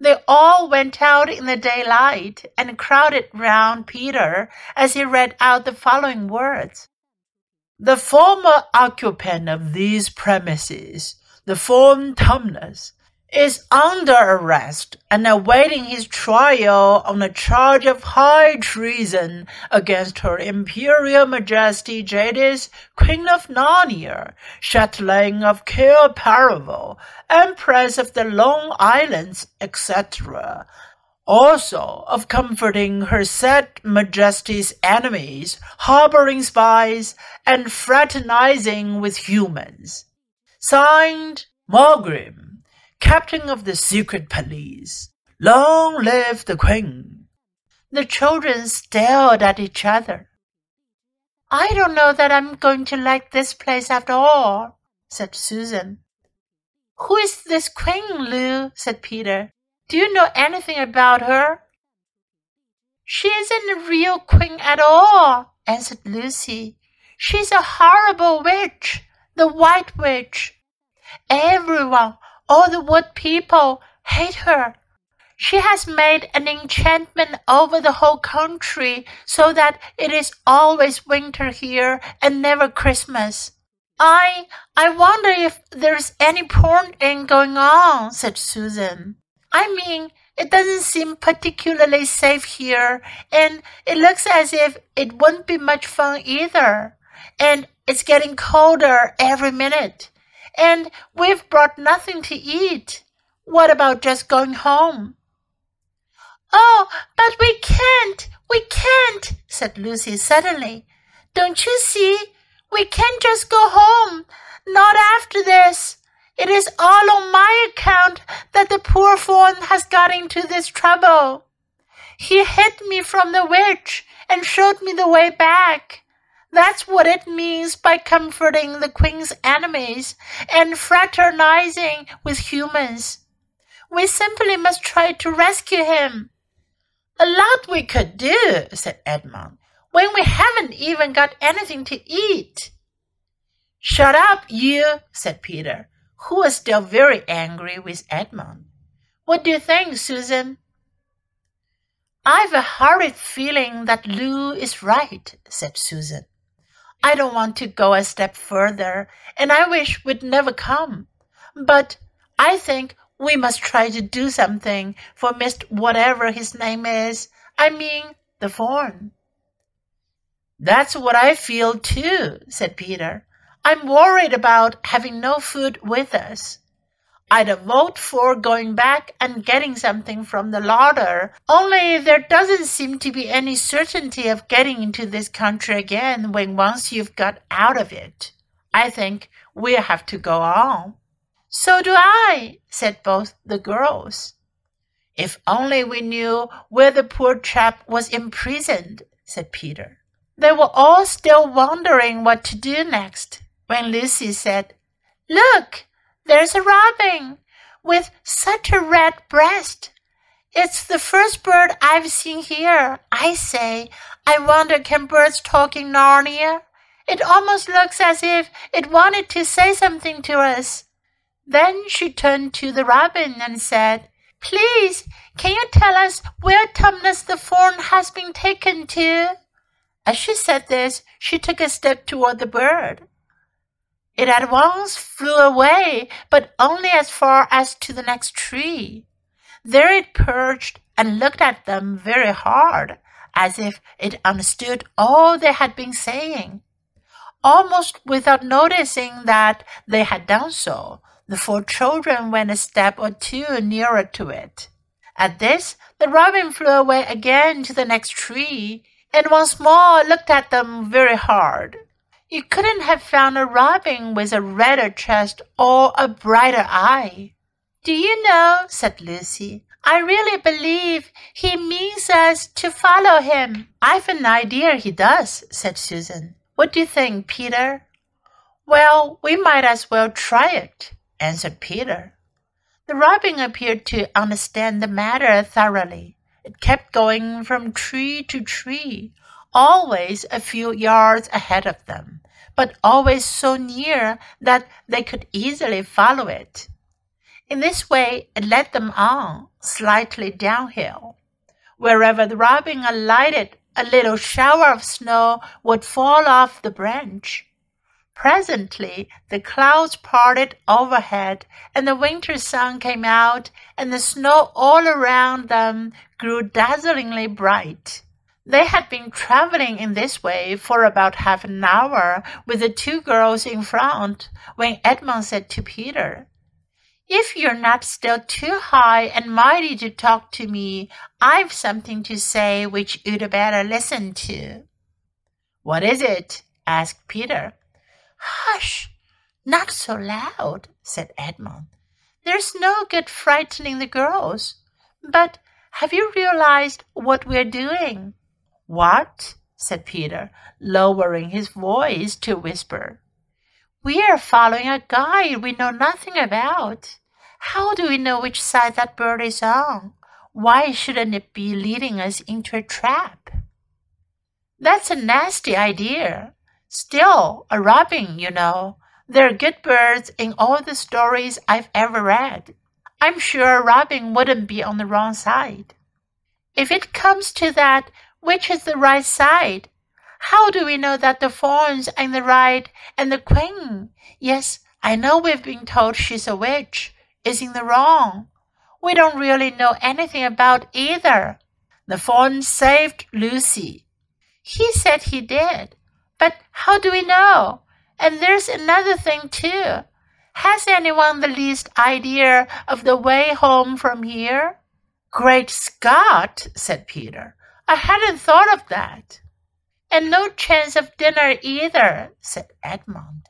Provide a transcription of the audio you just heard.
They all went out in the daylight and crowded round Peter as he read out the following words. The former occupant of these premises, the Faun Tumnus, is under arrest and awaiting his trial on a charge of high treason against Her Imperial Majesty Jadis, Queen of Narnia, chatelaine of Paravel, Empress of the Lone Islands, etc. Also of comforting her said Majesty's enemies, harboring spies, and fraternizing with humans. Signed, Maugrim captain of the secret police. Long live the Queen! The children stared at each other. I don't know that I'm going to like this place after all, said Susan. Who is this Queen, Lou? said Peter. Do you know anything about her? She isn't a real queen at all, answered Lucy. She's a horrible witch, the White Witch. Everyone all the wood people hate her. She has made an enchantment over the whole country so that it is always winter here and never Christmas. I I wonder if there's any point in going on, said Susan. I mean, it doesn't seem particularly safe here, and it looks as if it wouldn't be much fun either. And it's getting colder every minute and we've brought nothing to eat. What about just going home? Oh, but we can't, we can't, said Lucy suddenly. Don't you see? We can't just go home. Not after this. It is all on my account that the poor faun has got into this trouble. He hid me from the witch and showed me the way back. That's what it means by comforting the queen's enemies and fraternizing with humans. We simply must try to rescue him. A lot we could do, said Edmund, when we haven't even got anything to eat. Shut up, you, said Peter, who was still very angry with Edmund. What do you think, Susan? I've a horrid feeling that Lou is right, said Susan. I don't want to go a step further, and I wish we'd never come. But I think we must try to do something for Mr. Whatever his name is. I mean, the faun. That's what I feel too, said Peter. I'm worried about having no food with us. I'd vote for going back and getting something from the larder, only there doesn't seem to be any certainty of getting into this country again when once you've got out of it. I think we'll have to go on. So do I, said both the girls. If only we knew where the poor chap was imprisoned, said Peter. They were all still wondering what to do next when Lucy said, Look, there's a robin with such a red breast. It's the first bird I've seen here. I say, I wonder can birds talk in Narnia? It almost looks as if it wanted to say something to us. Then she turned to the robin and said, Please, can you tell us where Tumnus the Faun has been taken to? As she said this, she took a step toward the bird. It at once flew away, but only as far as to the next tree. There it perched and looked at them very hard, as if it understood all they had been saying. Almost without noticing that they had done so, the four children went a step or two nearer to it. At this, the robin flew away again to the next tree, and once more looked at them very hard. You couldn't have found a robin with a redder chest or a brighter eye. Do you know, said Lucy, I really believe he means us to follow him. I've an idea he does, said Susan. What do you think, Peter? Well, we might as well try it, answered Peter. The robin appeared to understand the matter thoroughly. It kept going from tree to tree, always a few yards ahead of them, but always so near that they could easily follow it. In this way, it led them on, slightly downhill. Wherever the robin alighted, a little shower of snow would fall off the branch. Presently, the clouds parted overhead, and the winter sun came out, and the snow all around them grew dazzlingly bright. They had been traveling in this way for about half an hour with the two girls in front when Edmund said to Peter, If you're not still too high and mighty to talk to me, I've something to say which you'd better listen to. What is it? asked Peter. Hush! Not so loud, said Edmund. There's no good frightening the girls. But have you realized what we're doing? What? said Peter, lowering his voice to whisper. We are following a guide we know nothing about. How do we know which side that bird is on? Why shouldn't it be leading us into a trap? That's a nasty idea, Still, a robin, you know. They're good birds in all the stories I've ever read. I'm sure a robin wouldn't be on the wrong side. If it comes to that, which is the right side? How do we know that the fauns and the right and the queen, yes, I know we've been told she's a witch, is in the wrong? We don't really know anything about either. The faun saved Lucy. He said he did. But how do we know? And there's another thing too. Has anyone the least idea of the way home from here? Great Scott, said Peter. I hadn't thought of that. And no chance of dinner either, said Edmund.